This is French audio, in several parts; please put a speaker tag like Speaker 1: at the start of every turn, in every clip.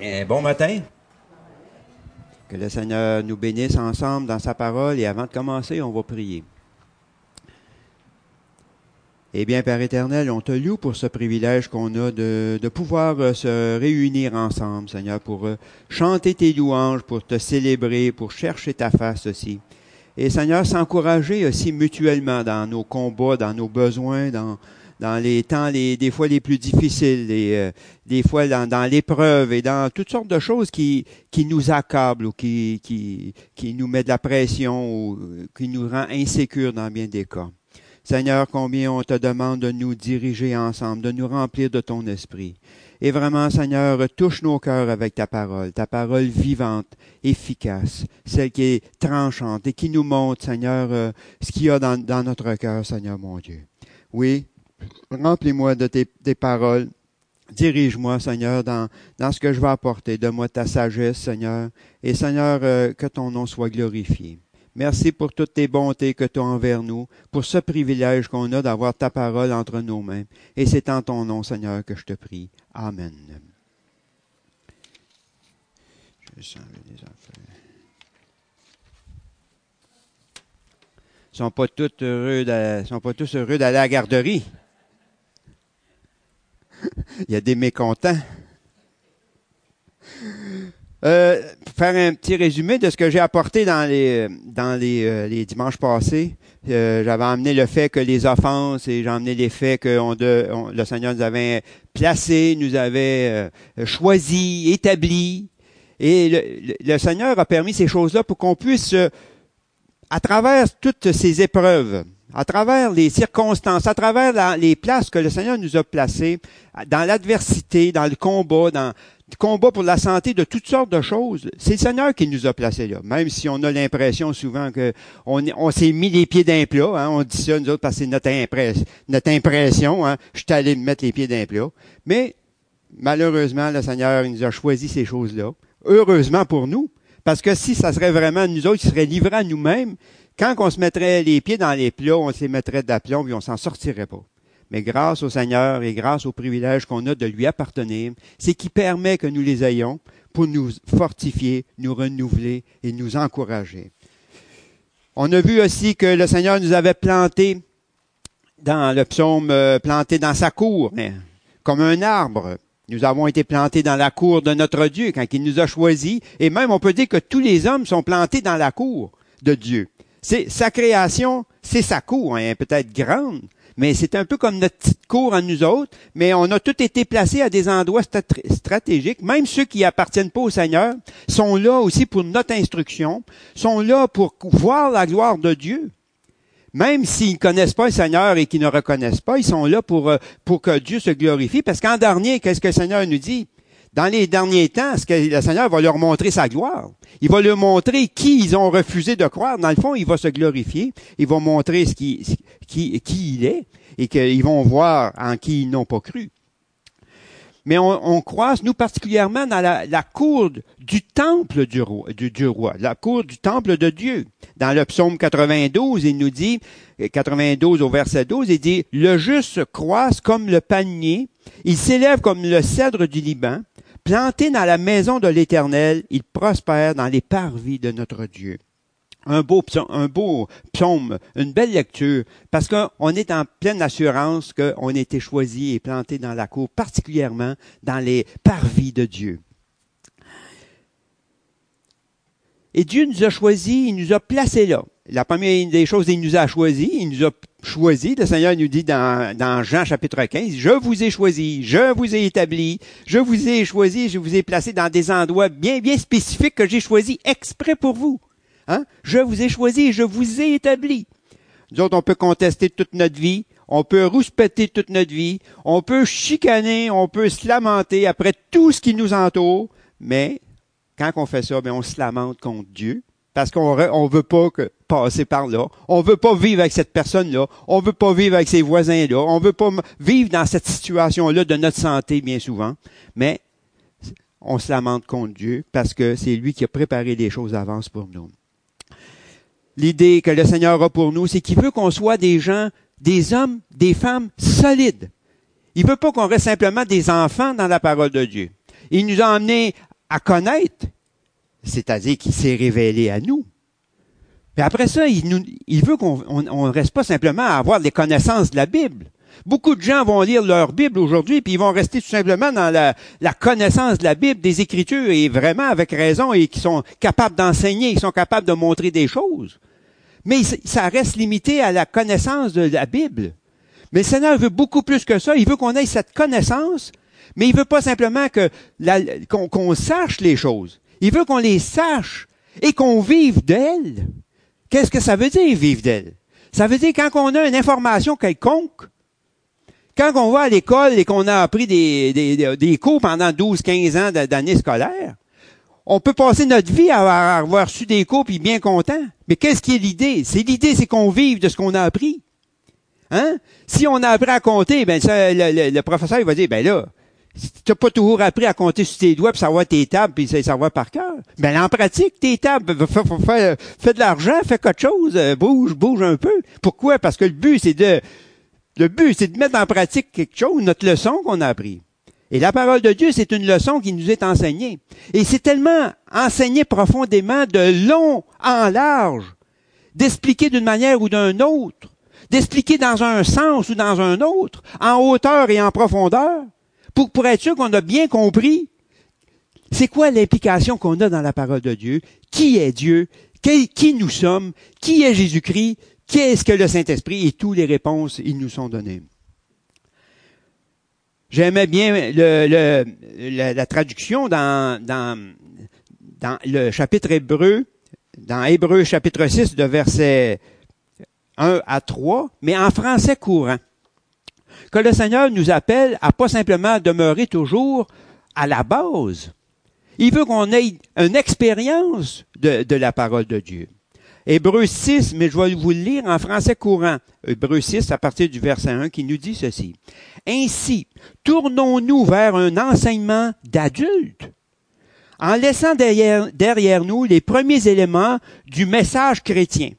Speaker 1: Bien, bon matin.
Speaker 2: Que le Seigneur nous bénisse ensemble dans sa parole et avant de commencer, on va prier. Eh bien, Père éternel, on te loue pour ce privilège qu'on a de, de pouvoir euh, se réunir ensemble, Seigneur, pour euh, chanter tes louanges, pour te célébrer, pour chercher ta face aussi. Et Seigneur, s'encourager aussi mutuellement dans nos combats, dans nos besoins, dans, dans les temps les, des fois les plus difficiles, les, euh, des fois dans, dans l'épreuve et dans toutes sortes de choses qui, qui nous accablent ou qui, qui, qui nous met de la pression ou euh, qui nous rend insécures dans bien des cas. Seigneur, combien on te demande de nous diriger ensemble, de nous remplir de ton esprit. Et vraiment, Seigneur, touche nos cœurs avec ta parole, ta parole vivante, efficace, celle qui est tranchante et qui nous montre, Seigneur, euh, ce qu'il y a dans, dans notre cœur, Seigneur mon Dieu. Oui, remplis-moi de tes, paroles. Dirige-moi, Seigneur, dans, ce que je vais apporter. Donne-moi ta sagesse, Seigneur. Et Seigneur, euh, que ton nom soit glorifié. Merci pour toutes tes bontés que tu as envers nous, pour ce privilège qu'on a d'avoir ta parole entre nos mains. Et c'est en ton nom, Seigneur, que je te prie. Amen. Sont pas tous heureux d'aller à la garderie. Il y a des mécontents. Euh, faire un petit résumé de ce que j'ai apporté dans les dans les, euh, dimanches passés. Euh, J'avais emmené le fait que les offenses et j'ai emmené les faits que le Seigneur nous avait placés, nous avait choisis, établis. Et le, Seigneur a permis ces choses-là pour qu'on puisse, à travers toutes ces épreuves, à travers les circonstances, à travers les places que le Seigneur nous a placées, dans l'adversité, dans le combat, dans le combat pour la santé, de toutes sortes de choses, c'est le Seigneur qui nous a placés là. Même si on a l'impression souvent que on, est- on s'est mis les pieds d'un plat, hein, on dit ça nous autres parce que c'est notre, impress- notre impression. Hein, je suis allé me mettre les pieds d'un plat, mais malheureusement, le Seigneur nous a choisi ces choses-là. Heureusement pour nous, parce que si ça serait vraiment nous autres qui seraient livrés à nous-mêmes, quand on se mettrait les pieds dans les plats, on les mettrait d'aplomb et on s'en sortirait pas. Mais grâce au Seigneur et grâce au privilège qu'on a de lui appartenir, c'est qui permet que nous les ayons pour nous fortifier, nous renouveler et nous encourager. On a vu aussi que le Seigneur nous avait plantés dans le psaume euh, planté dans sa cour, hein, comme un arbre. Nous avons été plantés dans la cour de notre Dieu quand il nous a choisis. Et même, on peut dire que tous les hommes sont plantés dans la cour de Dieu. C'est sa création, c'est sa cour, hein, peut-être grande, mais c'est un peu comme notre petite cour à nous autres. Mais on a tous été placés à des endroits stratégiques. Même ceux qui appartiennent pas au Seigneur sont là aussi pour notre instruction, sont là pour voir la gloire de Dieu. Même s'ils ne connaissent pas le Seigneur et qu'ils ne reconnaissent pas, ils sont là pour, euh, pour que Dieu se glorifie. Parce qu'en dernier, qu'est-ce que le Seigneur nous dit? Dans les derniers temps, ce que le Seigneur va leur montrer sa gloire? Il va leur montrer qui ils ont refusé de croire. Dans le fond, il va se glorifier. Il va montrer qui, il est et qu'ils vont voir en qui ils n'ont pas cru. Mais on, on croise, nous particulièrement, dans la, cour du temple du roi, du roi, la cour du temple de Dieu. Dans le psaume 92, il nous dit, 92 au verset 12, il dit, le juste croise comme le panier, il s'élève comme le cèdre du Liban, planté dans la maison de l'Éternel, il prospère dans les parvis de notre Dieu. Un beau, psaume, une belle lecture, parce qu'on est en pleine assurance qu'on a été choisi et planté dans la cour, particulièrement dans les parvis de Dieu. Et Dieu nous a choisis, il nous a placés là. La première des choses, il nous a choisis, il nous a choisis. Le Seigneur nous dit dans, dans Jean chapitre 15, je vous ai choisi, je vous ai établi, je vous ai choisi, je vous ai placé dans des endroits bien, bien spécifiques que j'ai choisis exprès pour vous. Hein? Je vous ai choisi, je vous ai établi. Nous autres, on peut contester toute notre vie, on peut rouspéter toute notre vie, on peut chicaner, on peut se lamenter après tout ce qui nous entoure, mais quand on fait ça, bien, on se lamente contre Dieu parce qu'on on veut pas passer par là. On veut pas vivre avec cette personne-là. On veut pas vivre avec ses voisins-là. On veut pas vivre dans cette situation-là de notre santé bien souvent. Mais on se lamente contre Dieu parce que c'est lui qui a préparé les choses d'avance pour nous. L'idée que le Seigneur a pour nous, c'est qu'il veut qu'on soit des gens, des hommes, des femmes solides. Il veut pas qu'on reste simplement des enfants dans la parole de Dieu. Il nous a emmenés à connaître, c'est-à-dire qu'il s'est révélé à nous. Puis après ça, il, veut qu'on ne reste pas simplement à avoir des connaissances de la Bible. Beaucoup de gens vont lire leur Bible aujourd'hui, puis ils vont rester tout simplement dans la, la, connaissance de la Bible, des Écritures, et vraiment avec raison, et qui sont capables d'enseigner, ils sont capables de montrer des choses. Mais ça reste limité à la connaissance de la Bible. Mais le Seigneur veut beaucoup plus que ça. Il veut qu'on ait cette connaissance, mais il veut pas simplement que qu'on sache les choses. Il veut qu'on les sache et qu'on vive d'elles. Qu'est-ce que ça veut dire vivre d'elles? Ça veut dire quand on a une information quelconque, quand on va à l'école et qu'on a appris des, des, des cours pendant 12, 15 ans d'année scolaire, on peut passer notre vie à avoir reçu des cours puis bien content. Mais qu'est-ce qui est l'idée? C'est l'idée, c'est qu'on vive de ce qu'on a appris. Hein? Si on a appris à compter, ben ça, le, professeur il va dire, ben là, tu n'as pas toujours appris à compter sur tes doigts puis savoir tes tables puis savoir par cœur. Ben en pratique, tes tables, fais, fais, de l'argent, fais quelque chose, euh, bouge, bouge un peu. Pourquoi? Parce que le but, c'est de le but, c'est de mettre en pratique quelque chose, notre leçon qu'on a appris. Et la parole de Dieu, c'est une leçon qui nous est enseignée. Et c'est tellement enseigné profondément de long en large, d'expliquer d'une manière ou d'une autre, d'expliquer dans un sens ou dans un autre, en hauteur et en profondeur, pour, être sûr qu'on a bien compris c'est quoi l'implication qu'on a dans la parole de Dieu, qui est Dieu, qui, nous sommes, qui est Jésus-Christ, Qu'est-ce que le Saint-Esprit? Et toutes les réponses, ils nous sont données. J'aimais bien la, traduction dans, le chapitre hébreu, dans Hébreu chapitre 6 de versets 1 à 3, mais en français courant. Que le Seigneur nous appelle à pas simplement demeurer toujours à la base. Il veut qu'on ait une expérience de, la parole de Dieu. Hébreu 6, mais je vais vous le lire en français courant. Hébreu 6, à partir du verset 1, qui nous dit ceci. Ainsi, tournons-nous vers un enseignement d'adulte, en laissant derrière nous les premiers éléments du message chrétien.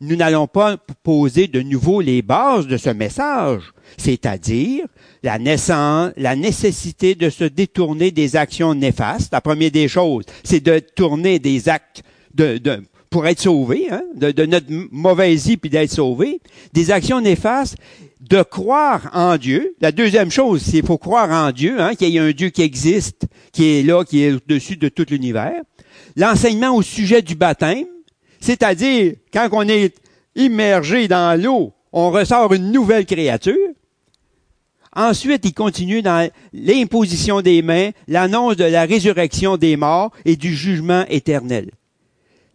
Speaker 2: Nous n'allons pas poser de nouveau les bases de ce message, c'est-à-dire la naissance, la nécessité de se détourner des actions néfastes. La première des choses, c'est de tourner des actes pour être sauvé, hein, de, notre mauvaise vie puis d'être sauvé, des actions néfastes, de croire en Dieu. La deuxième chose, c'est faut croire en Dieu, hein, qu'il y a un Dieu qui existe, qui est là, qui est au-dessus de tout l'univers. L'enseignement au sujet du baptême, c'est-à-dire quand on est immergé dans l'eau, on ressort une nouvelle créature. Ensuite, il continue dans l'imposition des mains, l'annonce de la résurrection des morts et du jugement éternel.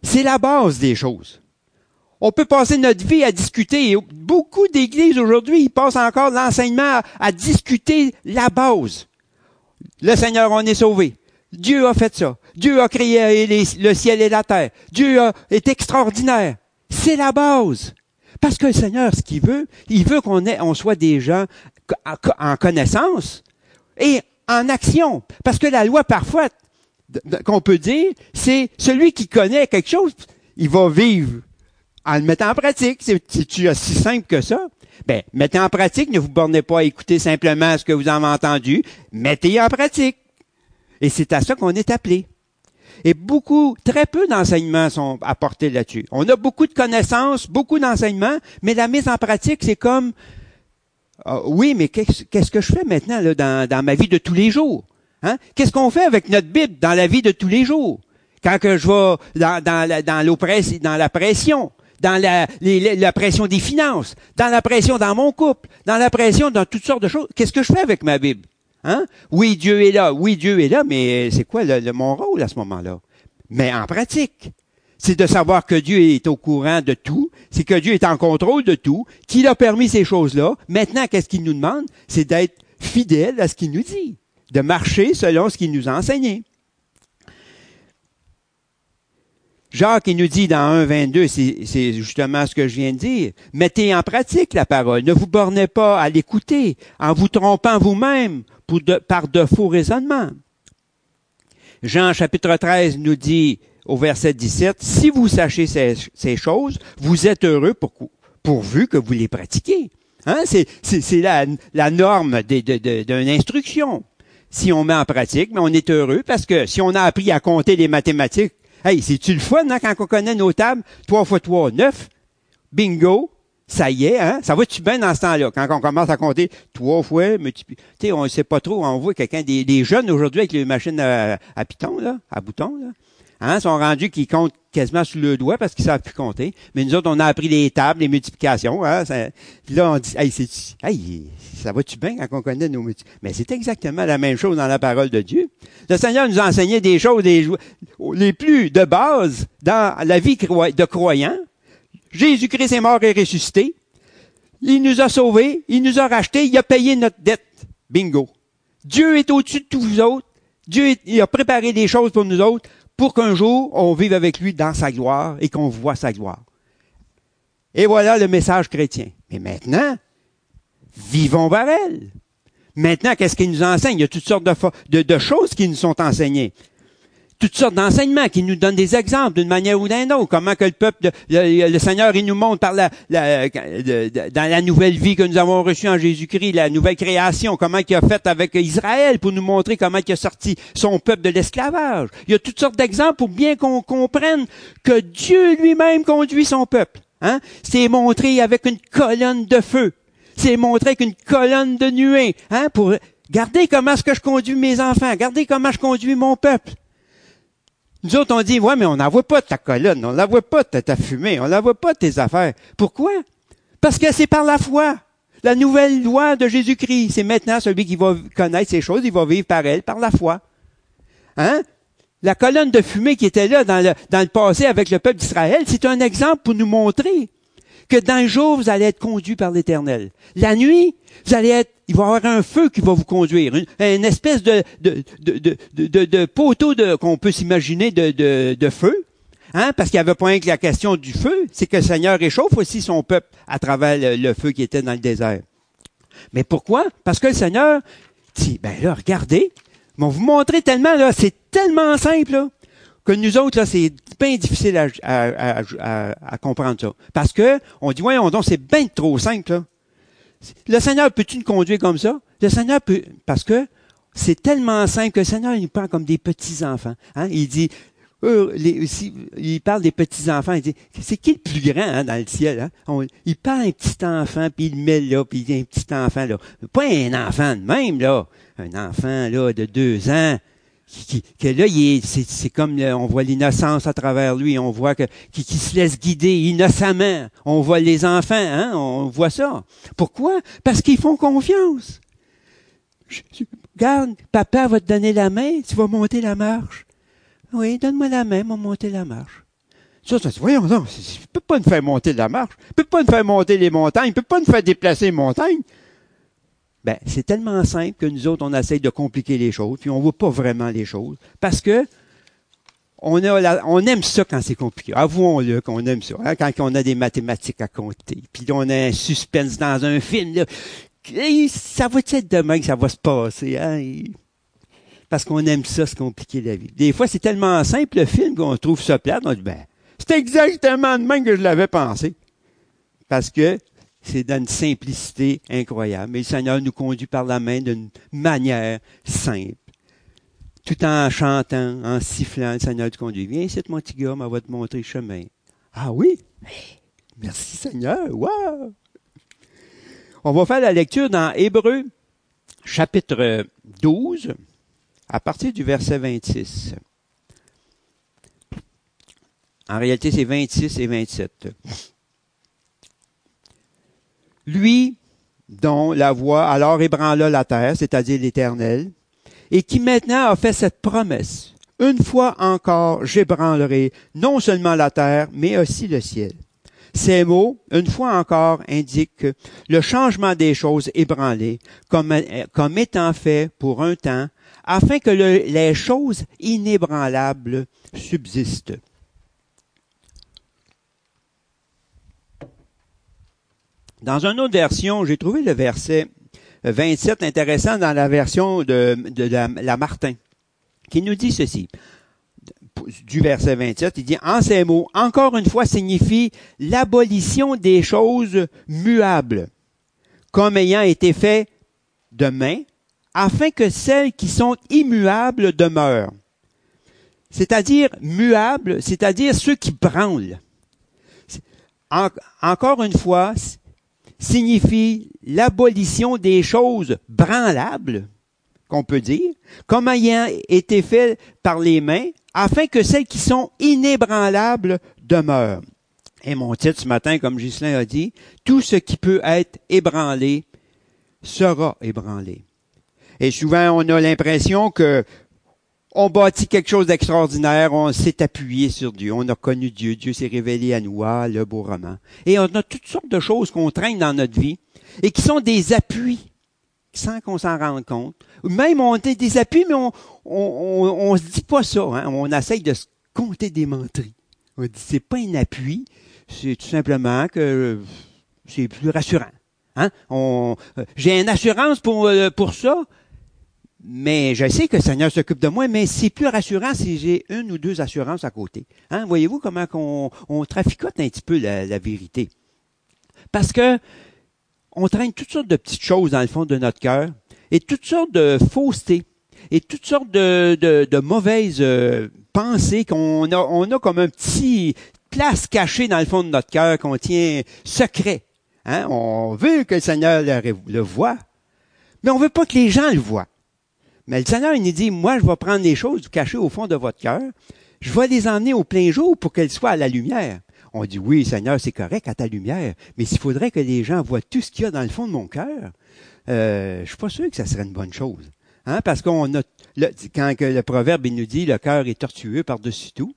Speaker 2: C'est la base des choses. On peut passer notre vie à discuter. beaucoup d'églises aujourd'hui, ils passent encore l'enseignement à, discuter la base. Le Seigneur, on est sauvé. Dieu a fait ça. Dieu a créé le ciel et la terre. Dieu est extraordinaire. C'est la base. Parce que le Seigneur, ce qu'il veut, il veut qu'on on soit des gens en connaissance et en action. Parce que la loi, parfois, qu'on peut dire, c'est celui qui connaît quelque chose, il va vivre en le mettant en pratique. C'est aussi simple que ça. Ben, mettez en pratique, ne vous bornez pas à écouter simplement ce que vous avez entendu, mettez en pratique. Et c'est à ça qu'on est appelé. Et beaucoup, très peu d'enseignements sont apportés là-dessus. On a beaucoup de connaissances, beaucoup d'enseignements, mais la mise en pratique, c'est comme, ah, oui, mais qu'est-ce que je fais maintenant là, dans, dans ma vie de tous les jours? Hein? Qu'est-ce qu'on fait avec notre Bible dans la vie de tous les jours? Quand que je vais dans, dans, la, dans, dans la pression, dans la, la pression des finances, dans la pression dans mon couple, dans la pression dans toutes sortes de choses, qu'est-ce que je fais avec ma Bible? Hein? Oui, Dieu est là, oui, Dieu est là, mais c'est quoi le, mon rôle à ce moment-là? Mais en pratique, c'est de savoir que Dieu est au courant de tout, c'est que Dieu est en contrôle de tout, qu'il a permis ces choses-là. Maintenant, qu'est-ce qu'il nous demande? C'est d'être fidèle à ce qu'il nous dit de marcher selon ce qu'il nous a enseigné. Jacques, il nous dit dans 1.22, c'est justement ce que je viens de dire. Mettez en pratique la parole. Ne vous bornez pas à l'écouter en vous trompant vous-même par de faux raisonnements. Jean chapitre 13 nous dit au verset 17, si vous sachez ces, choses, vous êtes heureux pourvu que vous les pratiquiez. Hein? C'est la, la norme d'une instruction. si on met en pratique, mais on est heureux parce que si on a appris à compter les mathématiques, hey, c'est-tu le fun, hein, quand on connaît nos tables? 3 fois 3, 9. Bingo. Ça y est, hein? Ça va-tu bien dans ce temps-là? Quand on commence à compter trois fois, multiplier. Tu sais, on ne sait pas trop. On voit quelqu'un, des, jeunes aujourd'hui avec les machines à, à là, à bouton, là. Hein, sont rendus qu'ils comptent quasiment sur le doigt parce qu'ils savent plus compter. Mais nous autres, on a appris les tables, les multiplications. Hein, ça, là, on dit, hey, hey, ça va-tu bien quand on connaît nos multiplications? Mais c'est exactement la même chose dans la parole de Dieu. Le Seigneur nous a enseigné des choses des, les plus de base dans la vie de croyant. Jésus-Christ est mort et ressuscité. Il nous a sauvés, il nous a rachetés, il a payé notre dette. Bingo. Dieu est au-dessus de tous vous autres. Dieu il a préparé des choses pour nous autres pour qu'un jour on vive avec lui dans sa gloire et qu'on voit sa gloire. Et voilà le message chrétien. Mais maintenant, vivons par elle. Maintenant, qu'est-ce qu'il nous enseigne? Il y a toutes sortes de choses qui nous sont enseignées toutes sortes d'enseignements qui nous donnent des exemples d'une manière ou d'une autre. Comment que le peuple, le, Seigneur, il nous montre par la, dans la nouvelle vie que nous avons reçue en Jésus-Christ, la nouvelle création, comment il a fait avec Israël pour nous montrer comment il a sorti son peuple de l'esclavage. Il y a toutes sortes d'exemples pour bien qu'on comprenne que Dieu lui-même conduit son peuple. Hein? C'est montré avec une colonne de feu. C'est montré avec une colonne de nuée. Hein? Pour garder comment est-ce que je conduis mes enfants. Garder comment je conduis mon peuple. Nous autres, on dit, ouais, mais on n'en voit pas ta colonne, on n'en voit pas ta, fumée, on n'en voit pas tes affaires. Pourquoi? Parce que c'est par la foi. La nouvelle loi de Jésus-Christ, c'est maintenant celui qui va connaître ces choses, il va vivre par elle, par la foi. Hein? La colonne de fumée qui était là dans le, dans le passé avec le peuple d'Israël, c'est un exemple pour nous montrer que dans le jour, vous allez être conduit par l'Éternel. La nuit, vous allez être, il va y avoir un feu qui va vous conduire, une, espèce de, poteau qu'on peut s'imaginer de, feu. Hein, parce qu'il n'y avait pas que la question du feu, c'est que le Seigneur réchauffe aussi son peuple à travers le, feu qui était dans le désert. Mais pourquoi? Parce que le Seigneur dit, ben là, regardez, vont vous montrer tellement, là, c'est tellement simple, là que nous autres, là, c'est bien difficile à, comprendre ça. Parce que, on dit, voyons donc, c'est bien trop simple, là. Le Seigneur peut-tu nous conduire comme ça? Le Seigneur peut, parce que c'est tellement simple que le Seigneur, il parle comme des petits-enfants. Hein? Il dit, eux, les, il parle des petits-enfants, il dit, c'est qui le plus grand hein, dans le ciel? Hein? il parle un petit enfant, puis il le met là, puis il dit un petit enfant là. Pas un enfant de même, là. Un enfant là de deux ans que là, c'est, comme on voit l'innocence à travers lui, on voit que qui, se laisse guider innocemment. On voit les enfants, hein, on voit ça. Pourquoi? Parce qu'ils font confiance. Regarde, papa va te donner la main, tu vas monter la marche. Oui, donne-moi la main, on va monter la marche. Ça, ça, voyons, non, ne peut pas nous faire monter la marche, ne peut pas nous faire monter les montagnes, ne peut pas nous faire déplacer les montagnes. Ben, c'est tellement simple que nous autres, on essaye de compliquer les choses, puis on voit pas vraiment les choses. Parce que on, a on aime ça quand c'est compliqué. Avouons-le qu'on aime ça. Hein, quand on a des mathématiques à compter, puis on a un suspense dans un film. Là, ça va être demain que ça va se passer. Hein? Parce qu'on aime ça, se compliquer la vie. Des fois, c'est tellement simple le film qu'on trouve ça plate. On dit, ben, c'est exactement de même que je l'avais pensé. Parce que c'est d'une simplicité incroyable. Mais le Seigneur nous conduit par la main d'une manière simple. Tout en chantant, en sifflant, le Seigneur nous conduit. Viens ici, mon petit gars, on va te montrer le chemin. Ah oui? Merci Seigneur. Wow! On va faire la lecture dans Hébreu, chapitre 12, à partir du verset 26. En réalité, c'est 26 et 27 lui dont la voix alors ébranla la terre, c'est-à-dire l'Éternel, et qui maintenant a fait cette promesse. Une fois encore, j'ébranlerai non seulement la terre, mais aussi le ciel. Ces mots, une fois encore, indiquent le changement des choses ébranlées comme, comme étant fait pour un temps, afin que les choses inébranlables subsistent. Dans une autre version, j'ai trouvé le verset 27 intéressant dans la version de, la, Martin, qui nous dit ceci. Du verset 27, il dit, en ces mots, encore une fois signifie l'abolition des choses muables, comme ayant été fait de main afin que celles qui sont immuables demeurent. C'est-à-dire muables, c'est-à-dire ceux qui branlent. encore une fois, signifie l'abolition des choses branlables, qu'on peut dire, comme ayant été fait par les mains, afin que celles qui sont inébranlables demeurent. Et mon titre ce matin, comme Ghislain a dit, tout ce qui peut être ébranlé sera ébranlé. Et souvent, on a l'impression que on bâtit quelque chose d'extraordinaire, on s'est appuyé sur Dieu, on a connu Dieu, Dieu s'est révélé à nous, le beau roman. Et on a toutes sortes de choses qu'on traîne dans notre vie et qui sont des appuis sans qu'on s'en rende compte. Même on a des appuis, mais on on, on, se dit pas ça. Hein? On essaye de se compter des menteries. On dit c'est pas un appui, c'est tout simplement que c'est plus rassurant. Hein? On, euh, j'ai une assurance pour euh, pour ça, mais je sais que le Seigneur s'occupe de moi, mais c'est plus rassurant si j'ai une ou deux assurances à côté. Hein? Voyez-vous comment qu'on on traficote un petit peu la, la vérité? Parce que on traîne toutes sortes de petites choses dans le fond de notre cœur et toutes sortes de faussetés et toutes sortes de, de, de mauvaises euh, pensées qu'on a, on a comme un petit place cachée dans le fond de notre cœur qu'on tient secret. Hein? On veut que le Seigneur le, le voit, mais on veut pas que les gens le voient. Mais le Seigneur, il nous dit, moi, je vais prendre les choses cachées au fond de votre cœur, je vais les emmener au plein jour pour qu'elles soient à la lumière. On dit, oui, Seigneur, c'est correct à ta lumière, mais s'il faudrait que les gens voient tout ce qu'il y a dans le fond de mon cœur, euh, je suis pas sûr que ça serait une bonne chose. Hein? Parce qu'on a, quand le proverbe il nous dit, le cœur est tortueux par-dessus tout,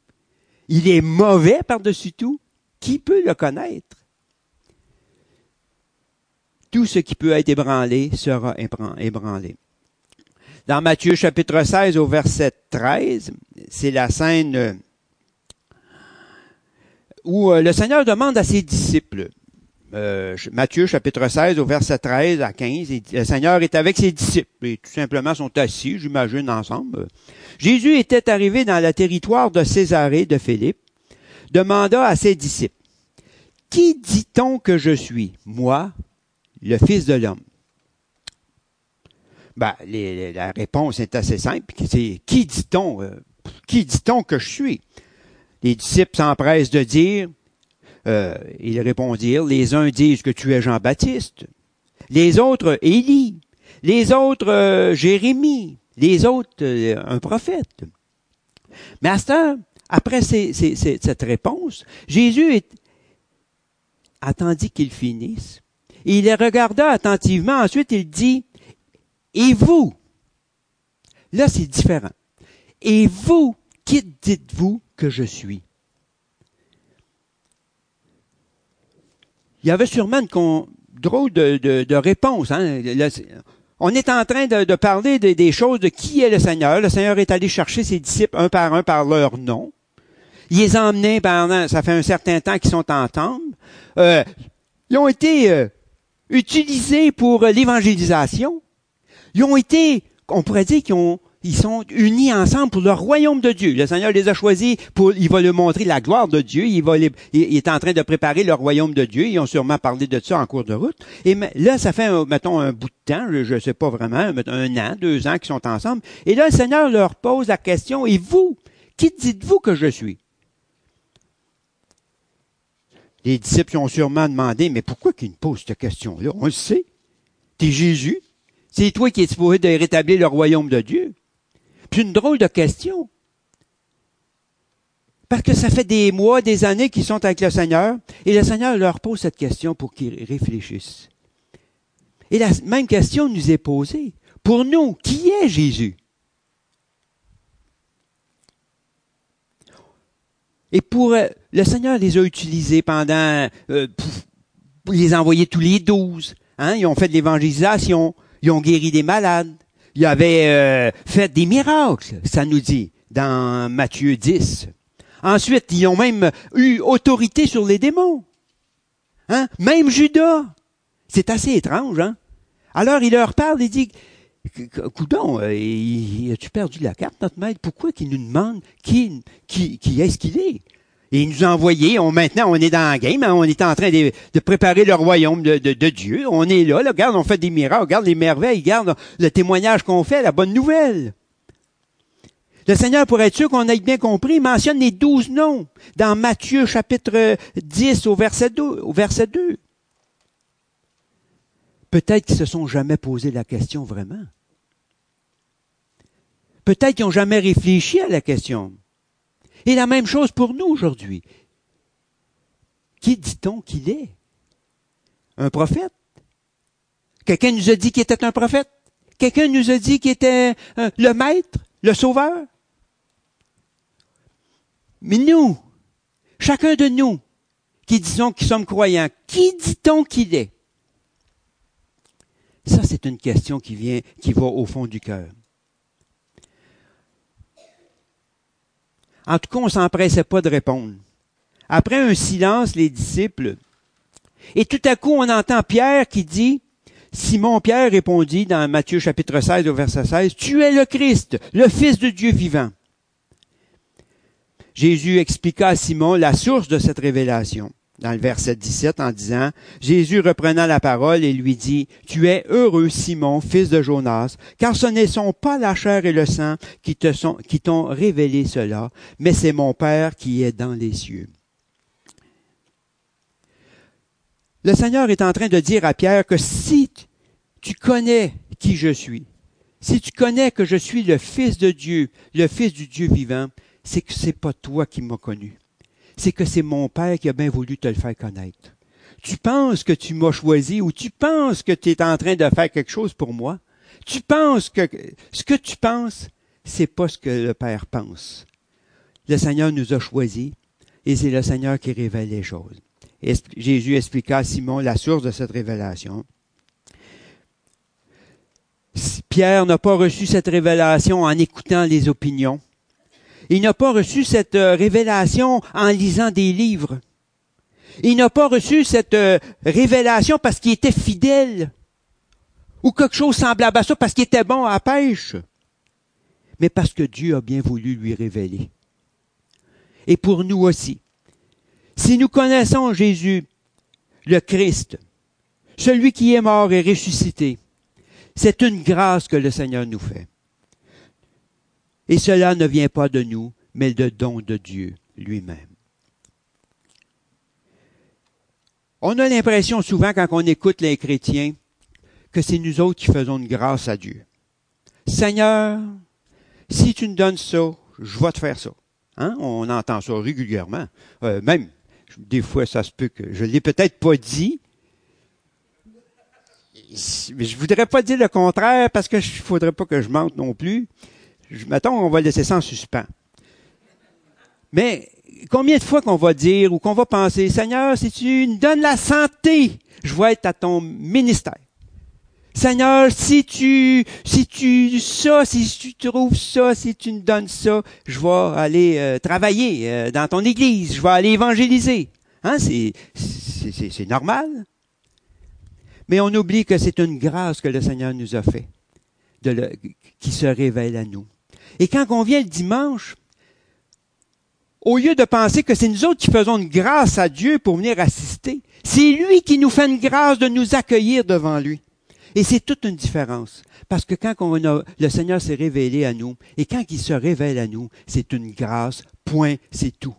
Speaker 2: il est mauvais par-dessus tout, qui peut le connaître? Tout ce qui peut être ébranlé sera ébranlé. Dans Matthieu chapitre 16 au verset 13, c'est la scène où euh, le Seigneur demande à ses disciples, euh, Matthieu chapitre 16 au verset 13 à 15, le Seigneur est avec ses disciples et tout simplement sont assis, j'imagine, ensemble. Jésus était arrivé dans le territoire de Césarée de Philippe, demanda à ses disciples, Qui dit-on que je suis, moi, le Fils de l'homme? Ben, la réponse est assez simple. C'est qui dit-on euh, Qui dit-on que je suis? Les disciples s'empressent de dire. Euh, ils répondirent les uns disent que tu es Jean-Baptiste, les autres Élie, les autres euh, Jérémie, les autres un prophète. Master, après cette réponse, Jésus attendit qu'il finisse. Il les regarda attentivement. Ensuite, il dit, et vous, là c'est différent. Et vous, qui dites-vous que je suis? Il y avait sûrement une drôle de, de, réponse. Hein? on est en train de, parler des choses de qui est le Seigneur. Le Seigneur est allé chercher ses disciples un par un par leur nom. Il les a emmenés pendant, ça fait un certain temps qu'ils sont ensemble. Euh, ils ont été euh, utilisés pour l'évangélisation. Ils ont été, on pourrait dire qu'ils ont, ils sont unis ensemble pour le royaume de Dieu. Le Seigneur les a choisis pour, il va leur montrer la gloire de Dieu. Il va est en train de préparer le royaume de Dieu. Ils ont sûrement parlé de ça en cours de route. Et là, ça fait, mettons, un bout de temps, je ne sais pas vraiment, un an, deux ans qu'ils sont ensemble. Et là, le Seigneur leur pose la question, et vous, qui dites-vous que je suis? Les disciples ont sûrement demandé, mais pourquoi qu'ils me posent cette question-là? On le sait. T'es Jésus. C'est toi qui es supposé de rétablir le royaume de Dieu. C'est une drôle de question. Parce que ça fait des mois, des années qu'ils sont avec le Seigneur, et le Seigneur leur pose cette question pour qu'ils réfléchissent. Et la même question nous est posée. Pour nous, qui est Jésus? Et pour euh, le Seigneur les a utilisés pendant, euh, pour les envoyer tous les douze. Hein? Ils ont fait de l'évangélisation, ils ont guéri des malades, ils avaient euh, fait des miracles, ça nous dit dans Matthieu 10. Ensuite, ils ont même eu autorité sur les démons. Hein? Même Judas. C'est assez étrange, hein? Alors, il leur parle, il dit, Coudon, euh, as-tu perdu la carte, notre maître? Pourquoi qu'il nous demande qui, qui, qui est-ce qu'il est? Et il nous a envoyés. On, maintenant, on est dans la game. Hein. on est en train de, préparer le royaume de, Dieu. On est là, là. Regarde, on fait des miracles. Regarde les merveilles. Regarde le témoignage qu'on fait, la bonne nouvelle. Le Seigneur, pour être sûr qu'on ait bien compris, mentionne les douze noms dans Matthieu chapitre 10 au verset 2. Au verset 2. Peut-être qu'ils se sont jamais posé la question vraiment. Peut-être qu'ils n'ont jamais réfléchi à la question. Et la même chose pour nous aujourd'hui. Qui dit-on qu'il est? Un prophète? Quelqu'un nous a dit qu'il était un prophète? Quelqu'un nous a dit qu'il était euh, le maître, le sauveur? Mais nous, chacun de nous, qui disons qu'ils sommes croyants, qui dit-on qu'il est? Ça, c'est une question qui vient, qui va au fond du cœur. En tout cas, on s'empressait pas de répondre. Après un silence, les disciples, et tout à coup, on entend Pierre qui dit, Simon Pierre répondit dans Matthieu chapitre 16 au verset 16, Tu es le Christ, le Fils de Dieu vivant. Jésus expliqua à Simon la source de cette révélation dans le verset 17 en disant, Jésus reprenant la parole et lui dit, Tu es heureux, Simon, fils de Jonas, car ce ne sont pas la chair et le sang qui qui t'ont révélé cela, mais c'est mon Père qui est dans les cieux. Le Seigneur est en train de dire à Pierre que si tu connais qui je suis, si tu connais que je suis le Fils de Dieu, le Fils du Dieu vivant, c'est que c'est pas toi qui m'as connu c'est que c'est mon Père qui a bien voulu te le faire connaître. Tu penses que tu m'as choisi ou tu penses que tu es en train de faire quelque chose pour moi? Tu penses que ce que tu penses, c'est pas ce que le Père pense. Le Seigneur nous a choisis et c'est le Seigneur qui révèle les choses. Jésus expliqua à Simon la source de cette révélation. Pierre n'a pas reçu cette révélation en écoutant les opinions. Il n'a pas reçu cette euh, révélation en lisant des livres. Il n'a pas reçu cette euh, révélation parce qu'il était fidèle ou quelque chose semblable à ça parce qu'il était bon à pêche, mais parce que Dieu a bien voulu lui révéler. Et pour nous aussi, si nous connaissons Jésus, le Christ, celui qui est mort et ressuscité, c'est une grâce que le Seigneur nous fait. Et cela ne vient pas de nous, mais de don de Dieu lui-même. On a l'impression souvent quand on écoute les chrétiens que c'est nous autres qui faisons une grâce à Dieu. Seigneur, si tu me donnes ça, je vais te faire ça. Hein? On entend ça régulièrement. Euh, même, des fois, ça se peut que je l'ai peut-être pas dit, mais je voudrais pas dire le contraire parce que ne faudrait pas que je mente non plus mettons, on va laisser ça en suspens. Mais combien de fois qu'on va dire ou qu'on va penser, Seigneur, si tu me donnes la santé, je vais être à ton ministère. Seigneur, si tu, si tu, ça, si tu trouves ça, si tu me donnes ça, je vais aller euh, travailler euh, dans ton église, je vais aller évangéliser. Hein, c'est normal. Mais on oublie que c'est une grâce que le Seigneur nous a fait, de le, qui se révèle à nous. Et quand on vient le dimanche, au lieu de penser que c'est nous autres qui faisons une grâce à Dieu pour venir assister, c'est lui qui nous fait une grâce de nous accueillir devant lui. Et c'est toute une différence. Parce que quand le Seigneur s'est révélé à nous, et quand il se révèle à nous, c'est une grâce, point, c'est tout.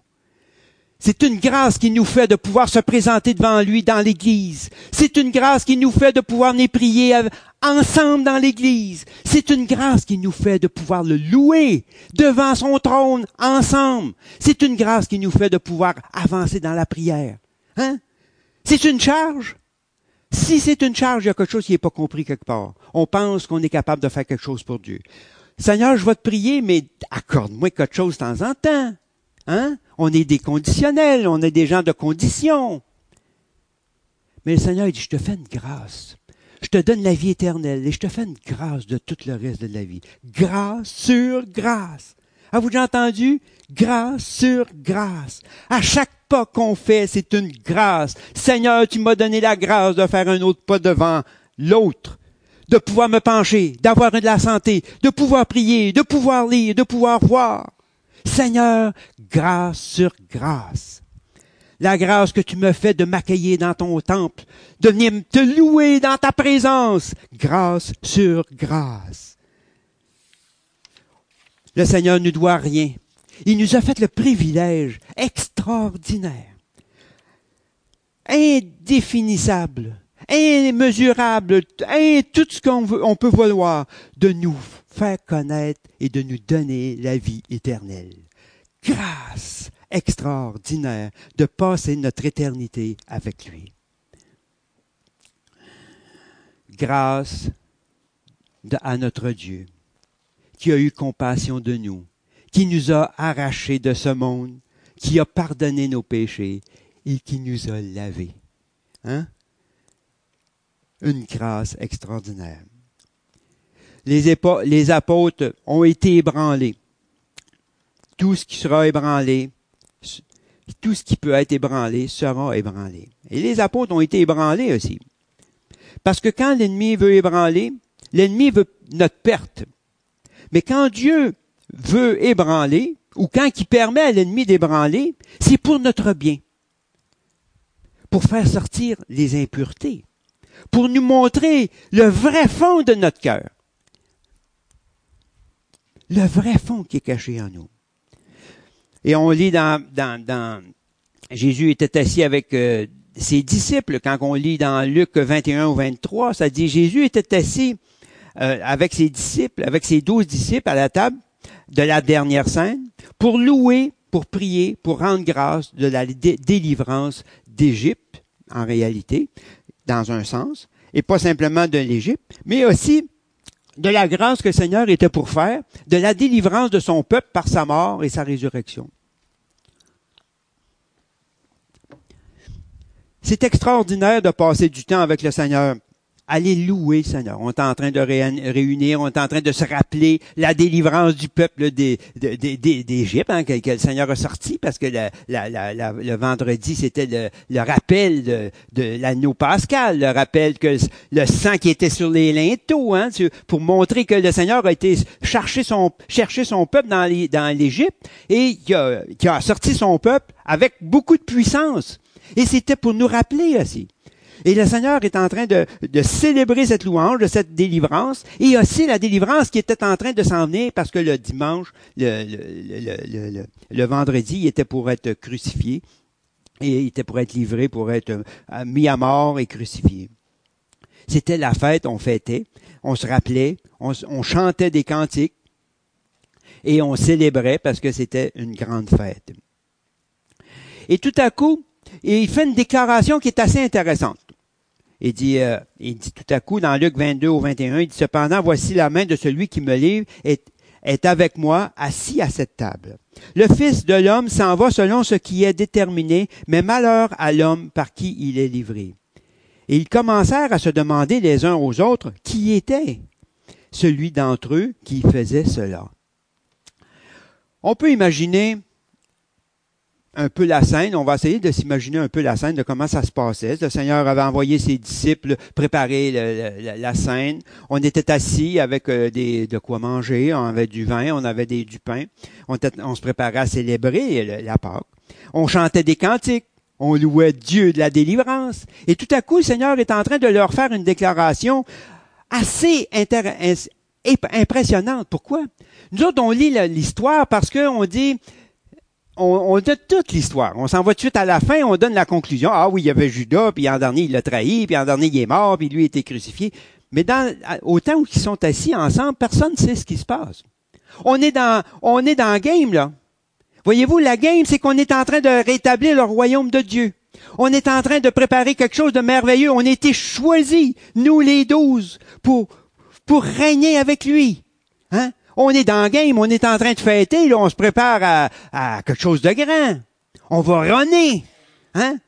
Speaker 2: C'est une grâce qui nous fait de pouvoir se présenter devant lui dans l'église. C'est une grâce qui nous fait de pouvoir nous prier ensemble dans l'église. C'est une grâce qui nous fait de pouvoir le louer devant son trône ensemble. C'est une grâce qui nous fait de pouvoir avancer dans la prière. Hein? C'est une charge? Si c'est une charge, il y a quelque chose qui n'est pas compris quelque part. On pense qu'on est capable de faire quelque chose pour Dieu. Seigneur, je vais te prier, mais accorde-moi quelque chose de temps en temps. Hein? On est des conditionnels, on est des gens de condition. Mais le Seigneur dit, je te fais une grâce. Je te donne la vie éternelle et je te fais une grâce de tout le reste de la vie. Grâce sur grâce. Avez-vous déjà entendu? Grâce sur grâce. À chaque pas qu'on fait, c'est une grâce. Seigneur, tu m'as donné la grâce de faire un autre pas devant l'autre, de pouvoir me pencher, d'avoir de la santé, de pouvoir prier, de pouvoir lire, de pouvoir voir. Seigneur, grâce sur grâce. La grâce que tu me fais de m'accueillir dans ton temple, de venir te louer dans ta présence, grâce sur grâce. Le Seigneur ne doit rien. Il nous a fait le privilège extraordinaire, indéfinissable, immesurable, tout ce qu'on on peut vouloir de nous faire connaître et de nous donner la vie éternelle. Grâce extraordinaire de passer notre éternité avec lui. Grâce à notre Dieu qui a eu compassion de nous, qui nous a arrachés de ce monde, qui a pardonné nos péchés et qui nous a lavés. Hein? Une grâce extraordinaire. Les, apôtres ont été ébranlés. Tout ce qui sera ébranlé, tout ce qui peut être ébranlé sera ébranlé. Et les apôtres ont été ébranlés aussi. Parce que quand l'ennemi veut ébranler, l'ennemi veut notre perte. Mais quand Dieu veut ébranler, ou quand il permet à l'ennemi d'ébranler, c'est pour notre bien. Pour faire sortir les impuretés. Pour nous montrer le vrai fond de notre cœur. Le vrai fond qui est caché en nous. Et on lit dans, Jésus était assis avec euh, ses disciples. Quand on lit dans Luc 21 ou 23, ça dit Jésus était assis euh, avec ses disciples, avec ses douze disciples à la table de la dernière scène, pour louer, pour prier, pour rendre grâce de la délivrance d'Égypte, en réalité, dans un sens, et pas simplement de l'Égypte, mais aussi de la grâce que le Seigneur était pour faire, de la délivrance de son peuple par sa mort et sa résurrection. C'est extraordinaire de passer du temps avec le Seigneur. Allez louer Seigneur. On est en train de réunir, on est en train de se rappeler la délivrance du peuple d'Égypte hein, que, le Seigneur a sorti parce que le vendredi, c'était le, rappel de, l'anneau pascal, le rappel que le sang qui était sur les linteaux, hein, pour montrer que le Seigneur a été chercher son, chercher son peuple dans l'Égypte et qui a, qui a sorti son peuple avec beaucoup de puissance. Et c'était pour nous rappeler aussi et le Seigneur est en train de, célébrer cette louange, de cette délivrance, et aussi la délivrance qui était en train de s'en venir parce que le dimanche, le, le, vendredi, il était pour être crucifié et il était pour être livré, pour être euh, mis à mort et crucifié. C'était la fête, on fêtait, on se rappelait, on, on chantait des cantiques et on célébrait parce que c'était une grande fête. Et tout à coup, il fait une déclaration qui est assez intéressante. Il dit, euh, il dit tout à coup dans Luc 22 au 21, il dit cependant voici la main de celui qui me livre est, est avec moi assis à cette table. Le Fils de l'homme s'en va selon ce qui est déterminé, mais malheur à l'homme par qui il est livré. Et ils commencèrent à se demander les uns aux autres qui était celui d'entre eux qui faisait cela. On peut imaginer un peu la scène. On va essayer de s'imaginer un peu la scène de comment ça se passait. Le Seigneur avait envoyé ses disciples préparer la, scène. On était assis avec euh, des, de quoi manger. On avait du vin, on avait des, du pain. On, on se préparait à célébrer la Pâque. On chantait des cantiques. On louait Dieu de la délivrance. Et tout à coup, le Seigneur est en train de leur faire une déclaration assez impressionnante. Pourquoi? Nous autres, on lit l'histoire parce qu'on dit, on, donne toute l'histoire. On s'en va tout de suite à la fin, on donne la conclusion. Ah oui, il y avait Judas, puis en dernier, il l'a trahi, puis en dernier, il est mort, puis lui a été crucifié. Mais dans, au temps où ils sont assis ensemble, personne ne sait ce qui se passe. On est dans, on est dans le game, là. Voyez-vous, la game, c'est qu'on est en train de rétablir le royaume de Dieu. On est en train de préparer quelque chose de merveilleux. On a été choisis, nous les douze, pour, pour régner avec lui. Hein? On est dans le game, on est en train de fêter, on se prépare à, quelque chose de grand. On va runner. Hein?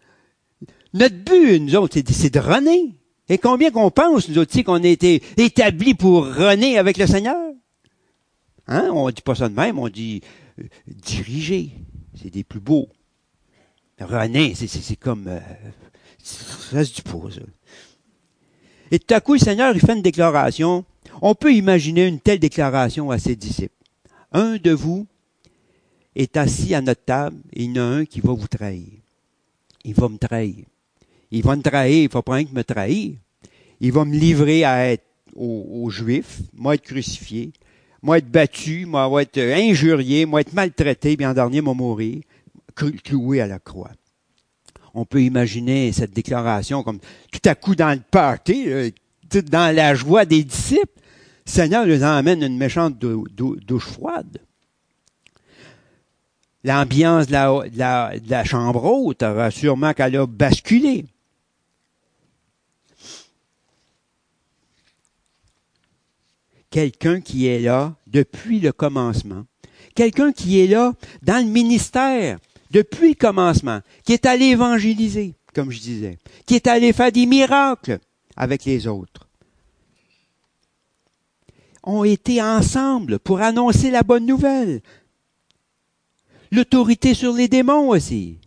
Speaker 2: Notre but, nous autres, c'est de runner. Et combien qu'on pense, nous autres, qu'on a été établis pour runner avec le Seigneur? Hein? On dit pas ça de même, on dit euh, diriger. C'est des plus beaux. Runner, c'est comme... Euh, ça se dit pas, ça. Et tout à coup, le Seigneur, il fait une déclaration on peut imaginer une telle déclaration à ses disciples. Un de vous est assis à notre table et il y en a un qui va vous trahir. Il va me trahir. Il va me trahir, il rien que me trahir. Il va me livrer à être aux, Juifs, moi être crucifié, moi être battu, moi être injurié, moi être maltraité, bien en dernier, moi mourir, cloué à la croix. On peut imaginer cette déclaration comme tout à coup dans le party, dans la joie des disciples. Seigneur les emmène une méchante douche froide. L'ambiance de la, de la chambre haute aura sûrement qu'elle a basculé. quelqu'un qui est là depuis le commencement, quelqu'un qui est là dans le ministère depuis le commencement, qui est allé évangéliser, comme je disais, qui est allé faire des miracles avec les autres, ont été ensemble pour annoncer la bonne nouvelle. L'autorité sur les démons aussi.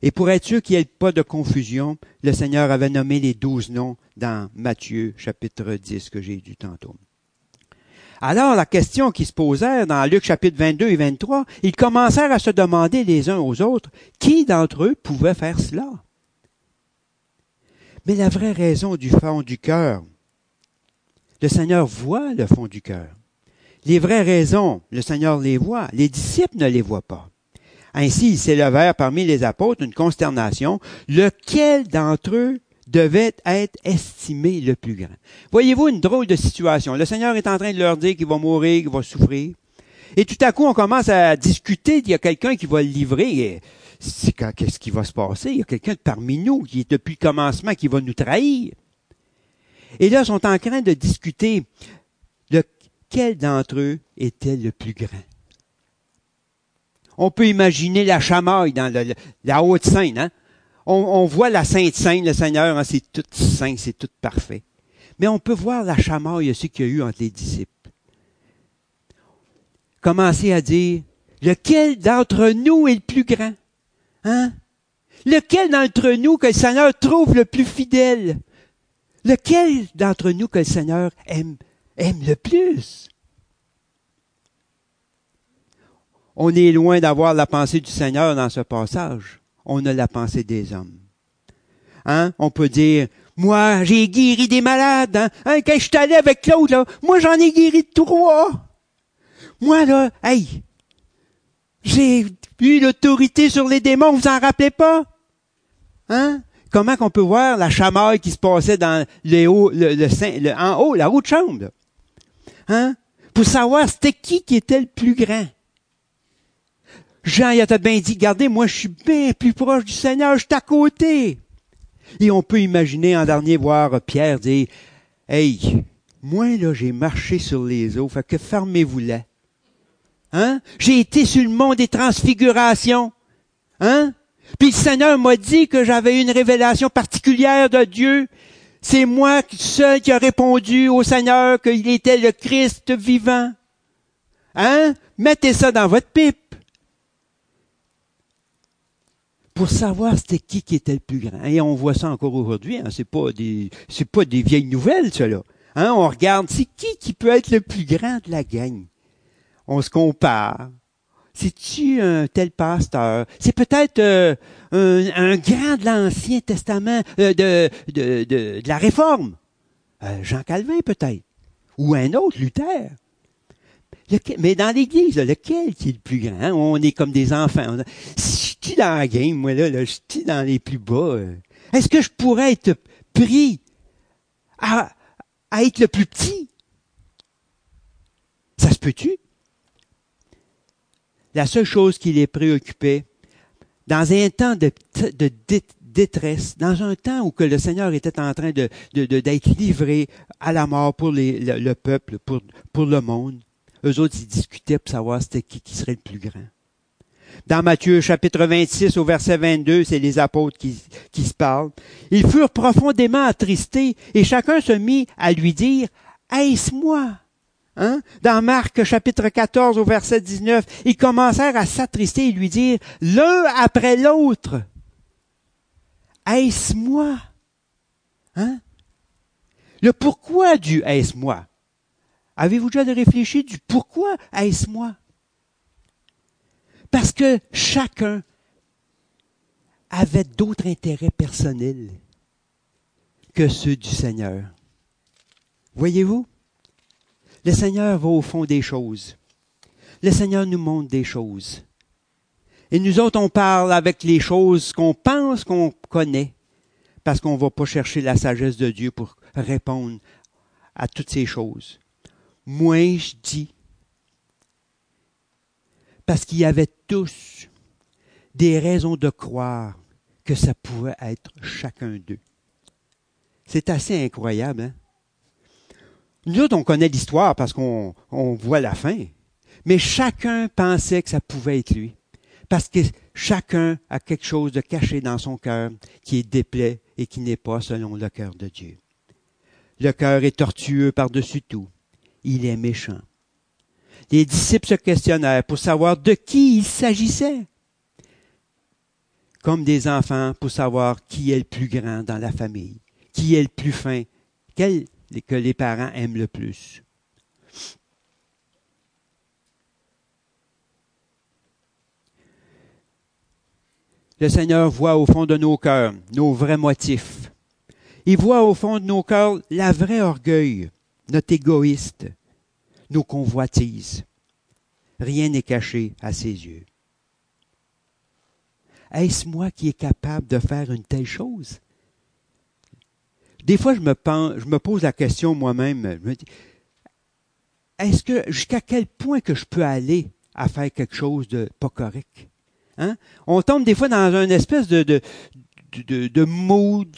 Speaker 2: Et pour être sûr qu'il n'y ait pas de confusion, le Seigneur avait nommé les douze noms dans Matthieu chapitre 10 que j'ai dit tantôt. Alors la question qui se posait dans Luc chapitre 22 et 23, ils commencèrent à se demander les uns aux autres qui d'entre eux pouvait faire cela? Mais la vraie raison du fond du cœur, le Seigneur voit le fond du cœur. Les vraies raisons, le Seigneur les voit, les disciples ne les voient pas. Ainsi, il s'élevèrent parmi les apôtres une consternation, lequel d'entre eux devait être estimé le plus grand? Voyez-vous une drôle de situation. Le Seigneur est en train de leur dire qu'il va mourir, qu'il va souffrir. Et tout à coup, on commence à discuter, il y a quelqu'un qui va le livrer. Qu'est-ce qui va se passer? Il y a quelqu'un parmi nous qui est depuis le commencement qui va nous trahir. Et là, ils sont en train de discuter lequel d'entre eux était le plus grand. On peut imaginer la chamaille dans la haute scène. Hein? On, voit la Sainte Sainte, le Seigneur, hein, c'est tout saint, c'est tout parfait. Mais on peut voir la chamaille aussi qu'il y a eu entre les disciples. Commencer à dire, lequel d'entre nous est le plus grand? Hein? Lequel d'entre nous que le Seigneur trouve le plus fidèle? Lequel d'entre nous que le Seigneur aime, aime le plus? On est loin d'avoir la pensée du Seigneur dans ce passage. On a la pensée des hommes. Hein? On peut dire, moi, j'ai guéri des malades. Hein? hein quand je suis allé avec Claude, moi, j'en ai guéri trois. Moi, là, hey, j'ai eu l'autorité sur les démons, vous en rappelez pas? Hein? Comment qu'on peut voir la chamaille qui se passait dans le le, le, en haut, la haute chambre? Hein? Pour savoir c'était qui qui était le plus grand. Jean, il a bien dit, regardez, moi, je suis bien plus proche du Seigneur, je suis à côté. Et on peut imaginer en dernier voir Pierre dire, hey, moi, là, j'ai marché sur les eaux, fait que fermez-vous là. Hein? J'ai été sur le mont des transfigurations. Hein? Puis le Seigneur m'a dit que j'avais une révélation particulière de Dieu. C'est moi seul qui a répondu au Seigneur qu'il était le Christ vivant. Hein? Mettez ça dans votre pipe. pour savoir c'était qui qui était le plus grand. Et on voit ça encore aujourd'hui. Hein. C'est pas des, c'est pas des vieilles nouvelles, cela. Hein? On regarde, c'est qui qui peut être le plus grand de la gang? On se compare. C'est-tu un tel pasteur? C'est peut-être euh, un, grand de l'Ancien Testament, euh, de, de, de, la Réforme. Euh, Jean Calvin peut-être. Ou un autre, Luther mais dans l'Église, lequel qui est le plus grand? Hein? On est comme des enfants. Si je suis dans la game, moi, là, je suis dans les plus bas. Euh. Est-ce que je pourrais être pris à, à être le plus petit? Ça se peut-tu? La seule chose qui les préoccupait, dans un temps de, détresse, dans un temps où que le Seigneur était en train de, d'être livré à la mort pour le, peuple, pour, le monde, eux autres, ils discutaient pour savoir c'était qui qui serait le plus grand. Dans Matthieu chapitre 26 au verset 22, c'est les apôtres qui, qui se parlent. Ils furent profondément attristés et chacun se mit à lui dire, est-ce moi? Hein? Dans Marc chapitre 14 au verset 19, ils commencèrent à s'attrister et lui dire l'un après l'autre, est-ce moi? Hein? Le pourquoi du est-ce moi? Avez-vous déjà réfléchi du pourquoi est-ce moi? Parce que chacun avait d'autres intérêts personnels que ceux du Seigneur. Voyez-vous? Le Seigneur va au fond des choses. Le Seigneur nous montre des choses. Et nous autres, on parle avec les choses qu'on pense qu'on connaît, parce qu'on ne va pas chercher la sagesse de Dieu pour répondre à toutes ces choses. Moi, je dis, parce qu'il y avait tous des raisons de croire que ça pouvait être chacun d'eux. C'est assez incroyable. Hein? Nous autres, on connaît l'histoire parce qu'on on voit la fin. Mais chacun pensait que ça pouvait être lui. Parce que chacun a quelque chose de caché dans son cœur qui est déplaît et qui n'est pas selon le cœur de Dieu. Le cœur est tortueux par-dessus tout. Il est méchant. Les disciples se questionnèrent pour savoir de qui il s'agissait. Comme des enfants pour savoir qui est le plus grand dans la famille, qui est le plus fin, quel que les parents aiment le plus. Le Seigneur voit au fond de nos cœurs nos vrais motifs. Il voit au fond de nos cœurs la vraie orgueil, notre égoïste, nos convoitises. Rien n'est caché à ses yeux. Est-ce moi qui est capable de faire une telle chose? Des fois, je me, pense, je me pose la question moi-même. Je me dis, est-ce que, jusqu'à quel point que je peux aller à faire quelque chose de pas correct? Hein? On tombe des fois dans une espèce de, de, de, de mood.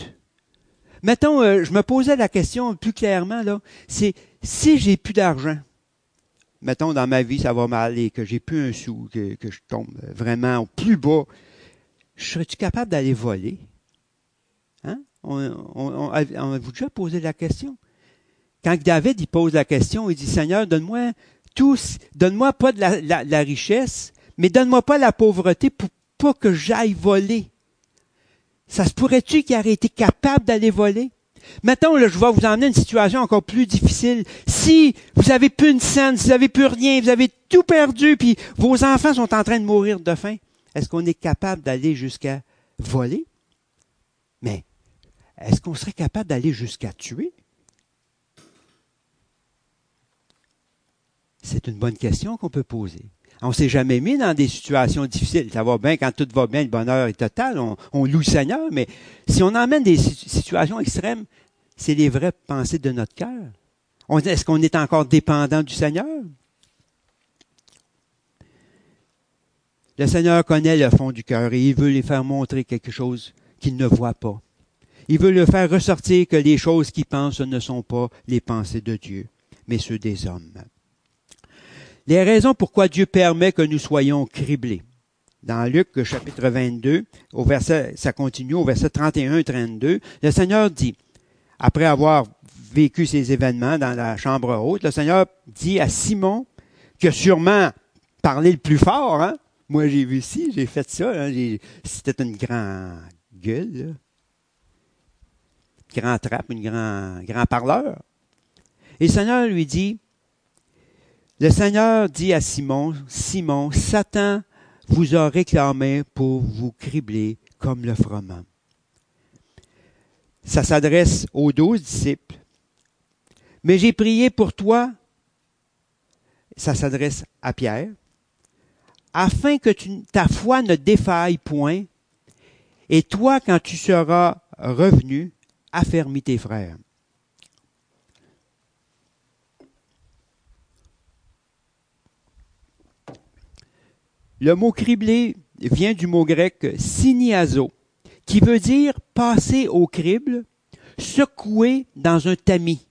Speaker 2: Mettons, euh, je me posais la question plus clairement, là, c'est si j'ai plus d'argent, mettons dans ma vie ça va mal et que j'ai plus un sou, que, je tombe vraiment au plus bas, serais-tu capable d'aller voler? Hein? On, on, on, vous déjà posé la question? Quand David il pose la question, il dit Seigneur, donne-moi tous, donne-moi pas de la, la, la richesse, mais donne-moi pas la pauvreté pour pas que j'aille voler. Ça se pourrait-tu qu'il aurait été capable d'aller voler? Là, je vais vous emmener une situation encore plus difficile. Si vous avez plus une scène, si vous avez plus rien, vous avez tout perdu, puis vos enfants sont en train de mourir de faim, est-ce qu'on est capable d'aller jusqu'à voler? Mais est-ce qu'on serait capable d'aller jusqu'à tuer? C'est une bonne question qu'on peut poser. On s'est jamais mis dans des situations difficiles. Ça va bien quand tout va bien, le bonheur est total. On, loue le Seigneur, mais si on emmène des situations extrêmes, c'est les vraies pensées de notre cœur. Est-ce qu'on est encore dépendant du Seigneur? Le Seigneur connaît le fond du cœur et il veut les faire montrer quelque chose qu'ils ne voient pas. Il veut leur faire ressortir que les choses qu'ils pensent ne sont pas les pensées de Dieu, mais ceux des hommes les raisons pourquoi Dieu permet que nous soyons criblés. Dans Luc chapitre 22, au verset, ça continue au verset 31 et 32, le Seigneur dit, après avoir vécu ces événements dans la chambre haute, le Seigneur dit à Simon, qui a sûrement parlé le plus fort, hein? Moi, j'ai vu ici, j'ai fait ça, hein? c'était une grande gueule, grand trappe, une grand, grand parleur. Et le Seigneur lui dit, le Seigneur dit à Simon, Simon, Satan vous a réclamé pour vous cribler comme le froment. Ça s'adresse aux douze disciples. Mais j'ai prié pour toi, ça s'adresse à Pierre, afin que ta foi ne défaille point, et toi, quand tu seras revenu, affermis tes frères. Le mot criblé vient du mot grec siniazo, qui veut dire passer au crible, secouer dans un tamis.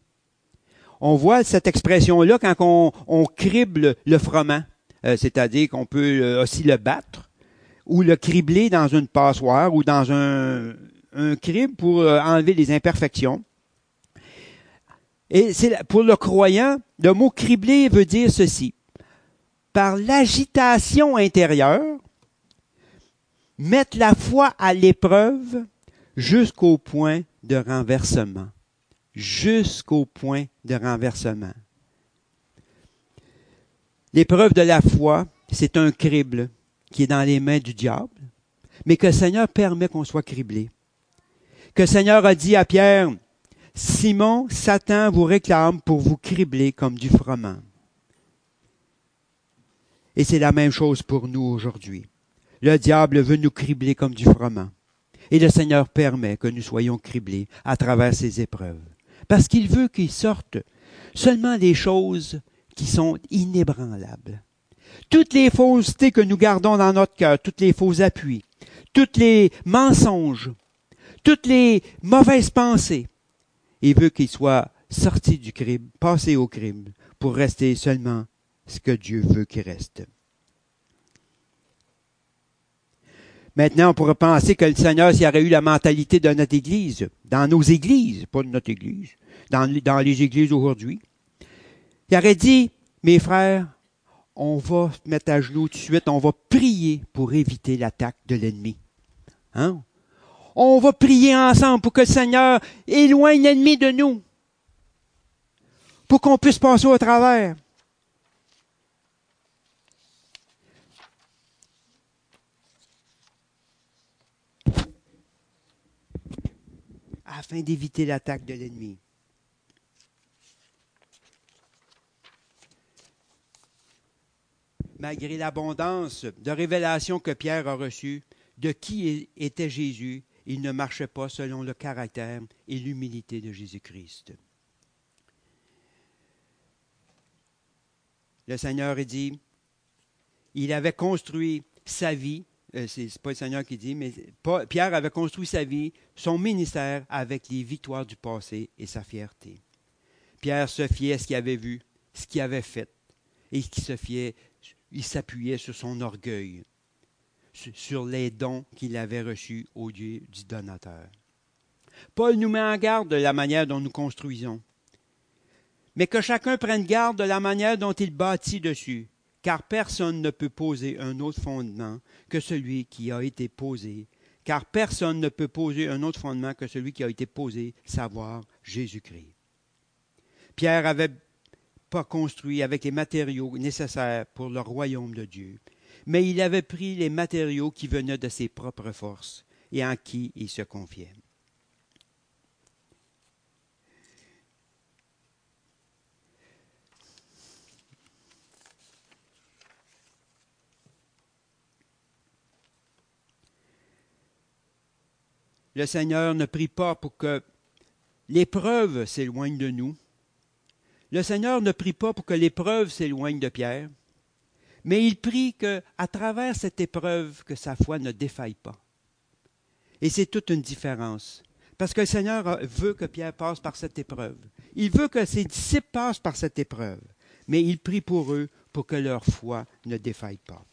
Speaker 2: On voit cette expression-là quand on, crible le froment, euh, c'est-à-dire qu'on peut euh, aussi le battre ou le cribler dans une passoire ou dans un, un crible pour euh, enlever les imperfections. Et c'est pour le croyant, le mot criblé veut dire ceci par l'agitation intérieure, mettre la foi à l'épreuve jusqu'au point de renversement. Jusqu'au point de renversement. L'épreuve de la foi, c'est un crible qui est dans les mains du diable, mais que le Seigneur permet qu'on soit criblé. Que Seigneur a dit à Pierre, Simon, Satan vous réclame pour vous cribler comme du froment. Et c'est la même chose pour nous aujourd'hui. Le diable veut nous cribler comme du froment. Et le Seigneur permet que nous soyons criblés à travers ces épreuves. Parce qu'il veut qu'il sorte seulement les choses qui sont inébranlables. Toutes les faussetés que nous gardons dans notre cœur, toutes les faux appuis, tous les mensonges, toutes les mauvaises pensées, il veut qu'il soit sorti du crime, passé au crime, pour rester seulement ce que Dieu veut qu'il reste. Maintenant, on pourrait penser que le Seigneur, s'il aurait eu la mentalité de notre Église, dans nos églises, pas de notre Église, dans, dans les églises aujourd'hui, il aurait dit, mes frères, on va se mettre à genoux tout de suite, on va prier pour éviter l'attaque de l'ennemi. Hein? On va prier ensemble pour que le Seigneur éloigne l'ennemi de nous, pour qu'on puisse passer au travers. afin d'éviter l'attaque de l'ennemi. Malgré l'abondance de révélations que Pierre a reçues de qui était Jésus, il ne marchait pas selon le caractère et l'humilité de Jésus-Christ. Le Seigneur dit, il avait construit sa vie euh, c'est pas le Seigneur qui dit, mais Pierre avait construit sa vie, son ministère avec les victoires du passé et sa fierté. Pierre se fiait à ce qu'il avait vu, ce qu'il avait fait, et se fiait, il s'appuyait sur son orgueil, sur les dons qu'il avait reçus au Dieu du donateur. Paul nous met en garde de la manière dont nous construisons, mais que chacun prenne garde de la manière dont il bâtit dessus, car personne ne peut poser un autre fondement que celui qui a été posé, car personne ne peut poser un autre fondement que celui qui a été posé, savoir Jésus-Christ. Pierre avait pas construit avec les matériaux nécessaires pour le royaume de Dieu, mais il avait pris les matériaux qui venaient de ses propres forces et en qui il se confiait. le Seigneur ne prie pas pour que l'épreuve s'éloigne de nous. Le Seigneur ne prie pas pour que l'épreuve s'éloigne de Pierre, mais il prie que, à travers cette épreuve, que sa foi ne défaille pas. Et c'est toute une différence. Parce que le Seigneur veut que Pierre passe par cette épreuve. Il veut que ses disciples passent par cette épreuve. Mais il prie pour eux pour que leur foi ne défaille pas.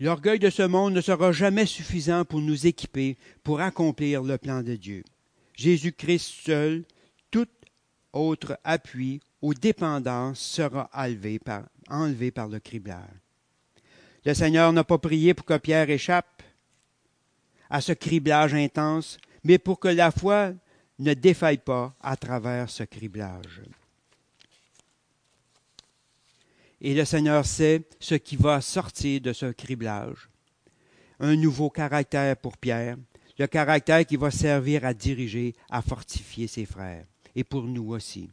Speaker 2: L'orgueil de ce monde ne sera jamais suffisant pour nous équiper pour accomplir le plan de Dieu. Jésus-Christ seul, tout autre appui ou dépendance sera enlevé par, enlevé par le criblage. Le Seigneur n'a pas prié pour que Pierre échappe à ce criblage intense, mais pour que la foi ne défaille pas à travers ce criblage. Et le Seigneur sait ce qui va sortir de ce criblage. Un nouveau caractère pour Pierre, le caractère qui va servir à diriger, à fortifier ses frères, et pour nous aussi.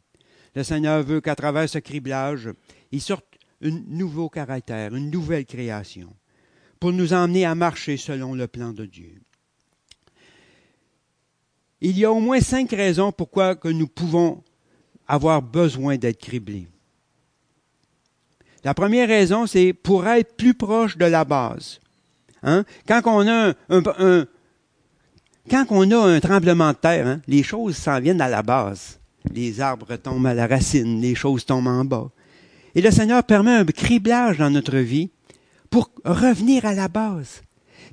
Speaker 2: Le Seigneur veut qu'à travers ce criblage, il sorte un nouveau caractère, une nouvelle création, pour nous emmener à marcher selon le plan de Dieu. Il y a au moins cinq raisons pourquoi que nous pouvons avoir besoin d'être criblés. La première raison, c'est pour être plus proche de la base. Hein? Quand on a un, tremblement de terre, hein, les choses s'en viennent à la base. Les arbres tombent à la racine, les choses tombent en bas. Et le Seigneur permet un criblage dans notre vie pour revenir à la base.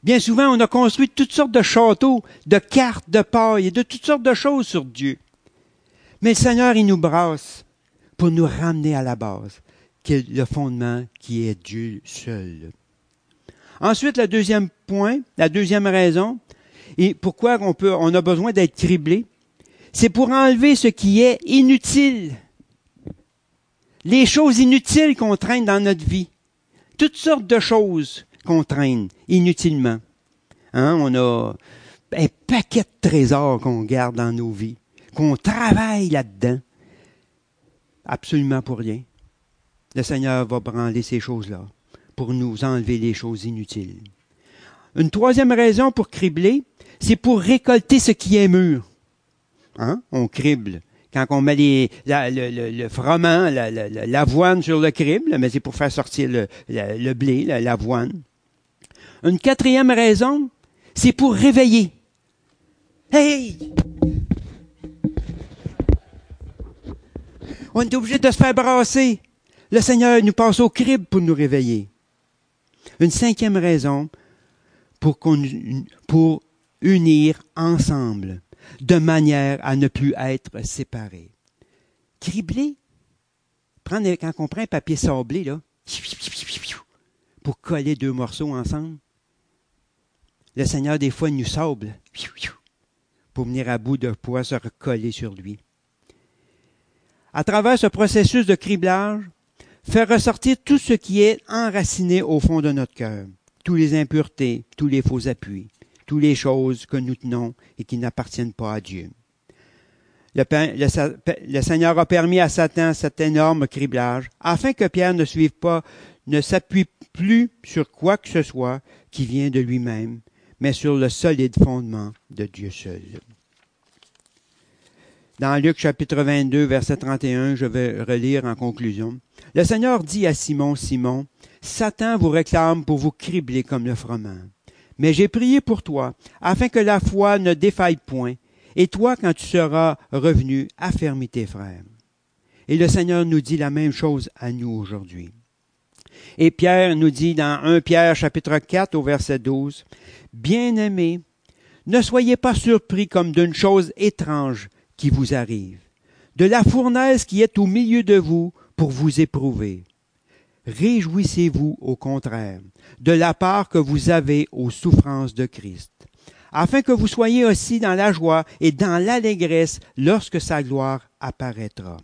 Speaker 2: Bien souvent, on a construit toutes sortes de châteaux, de cartes, de paille et de toutes sortes de choses sur Dieu. Mais le Seigneur, il nous brasse pour nous ramener à la base le fondement qui est Dieu seul. Ensuite, le deuxième point, la deuxième raison, et pourquoi on a besoin d'être criblé? C'est pour enlever ce qui est inutile. Les choses inutiles qu'on traîne dans notre vie. Toutes sortes de choses qu'on traîne inutilement. Hein? On a un paquet de trésors qu'on garde dans nos vies, qu'on travaille là-dedans. Absolument pour rien. Le Seigneur va branler ces choses-là pour nous enlever les choses inutiles. Une troisième raison pour cribler, c'est pour récolter ce qui est mûr. Hein? On crible. Quand on met les, le, le, froment, l'avoine sur le crible, mais c'est pour faire sortir le, le blé, l'avoine. Une quatrième raison, c'est pour réveiller. Hey! On est obligé de se faire brasser. Le Seigneur nous passe au crible pour nous réveiller. Une cinquième raison, pour, pour unir ensemble, de manière à ne plus être séparés. Cribler. Prendre, quand on prend un papier sablé, là, pour coller deux morceaux ensemble, le Seigneur, des fois, nous sable pour venir à bout de pouvoir se recoller sur lui. À travers ce processus de criblage, faire ressortir tout ce qui est enraciné au fond de notre cœur, tous les impuretés, tous les faux appuis, toutes les choses que nous tenons et qui n'appartiennent pas à Dieu. Le, le, le, Seigneur a permis à Satan cet énorme criblage afin que Pierre ne suive pas, ne s'appuie plus sur quoi que ce soit qui vient de lui-même, mais sur le solide fondement de Dieu seul. Dans Luc chapitre 22, verset 31, je vais relire en conclusion. Le Seigneur dit à Simon, Simon, Satan vous réclame pour vous cribler comme le froment. Mais j'ai prié pour toi, afin que la foi ne défaille point, et toi, quand tu seras revenu, affermis tes frères. Et le Seigneur nous dit la même chose à nous aujourd'hui. Et Pierre nous dit dans 1 Pierre chapitre 4 au verset 12, Bien-aimés, ne soyez pas surpris comme d'une chose étrange qui vous arrive, de la fournaise qui est au milieu de vous pour vous éprouver. Réjouissez-vous au contraire de la part que vous avez aux souffrances de Christ, afin que vous soyez aussi dans la joie et dans l'allégresse lorsque sa gloire apparaîtra.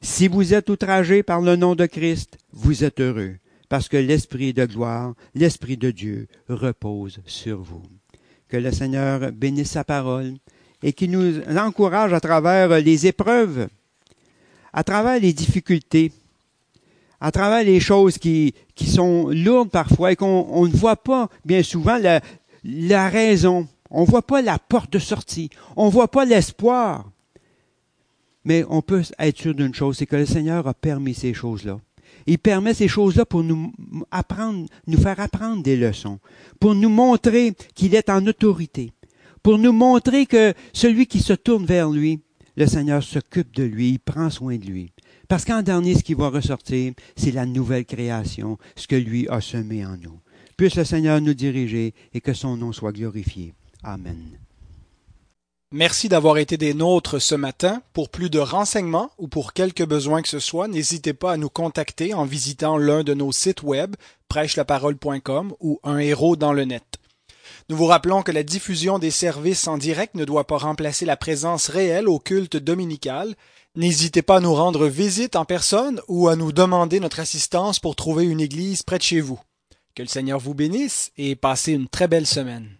Speaker 2: Si vous êtes outragé par le nom de Christ, vous êtes heureux, parce que l'Esprit de gloire, l'Esprit de Dieu repose sur vous. Que le Seigneur bénisse sa parole et qu'il nous encourage à travers les épreuves, à travers les difficultés, à travers les choses qui, qui sont lourdes parfois et qu'on ne voit pas bien souvent la, la raison. On ne voit pas la porte de sortie. On ne voit pas l'espoir. Mais on peut être sûr d'une chose, c'est que le Seigneur a permis ces choses-là. Il permet ces choses-là pour nous apprendre, nous faire apprendre des leçons, pour nous montrer qu'il est en autorité, pour nous montrer que celui qui se tourne vers lui, le Seigneur s'occupe de lui, prend soin de lui. Parce qu'en dernier, ce qui va ressortir, c'est la nouvelle création, ce que lui a semé en nous. Puisse le Seigneur nous diriger et que son nom soit glorifié. Amen.
Speaker 1: Merci d'avoir été des nôtres ce matin. Pour plus de renseignements ou pour quelque besoin que ce soit, n'hésitez pas à nous contacter en visitant l'un de nos sites web, prêchelaparole.com ou un héros dans le net. Nous vous rappelons que la diffusion des services en direct ne doit pas remplacer la présence réelle au culte dominical. N'hésitez pas à nous rendre visite en personne ou à nous demander notre assistance pour trouver une église près de chez vous. Que le Seigneur vous bénisse et passez une très belle semaine.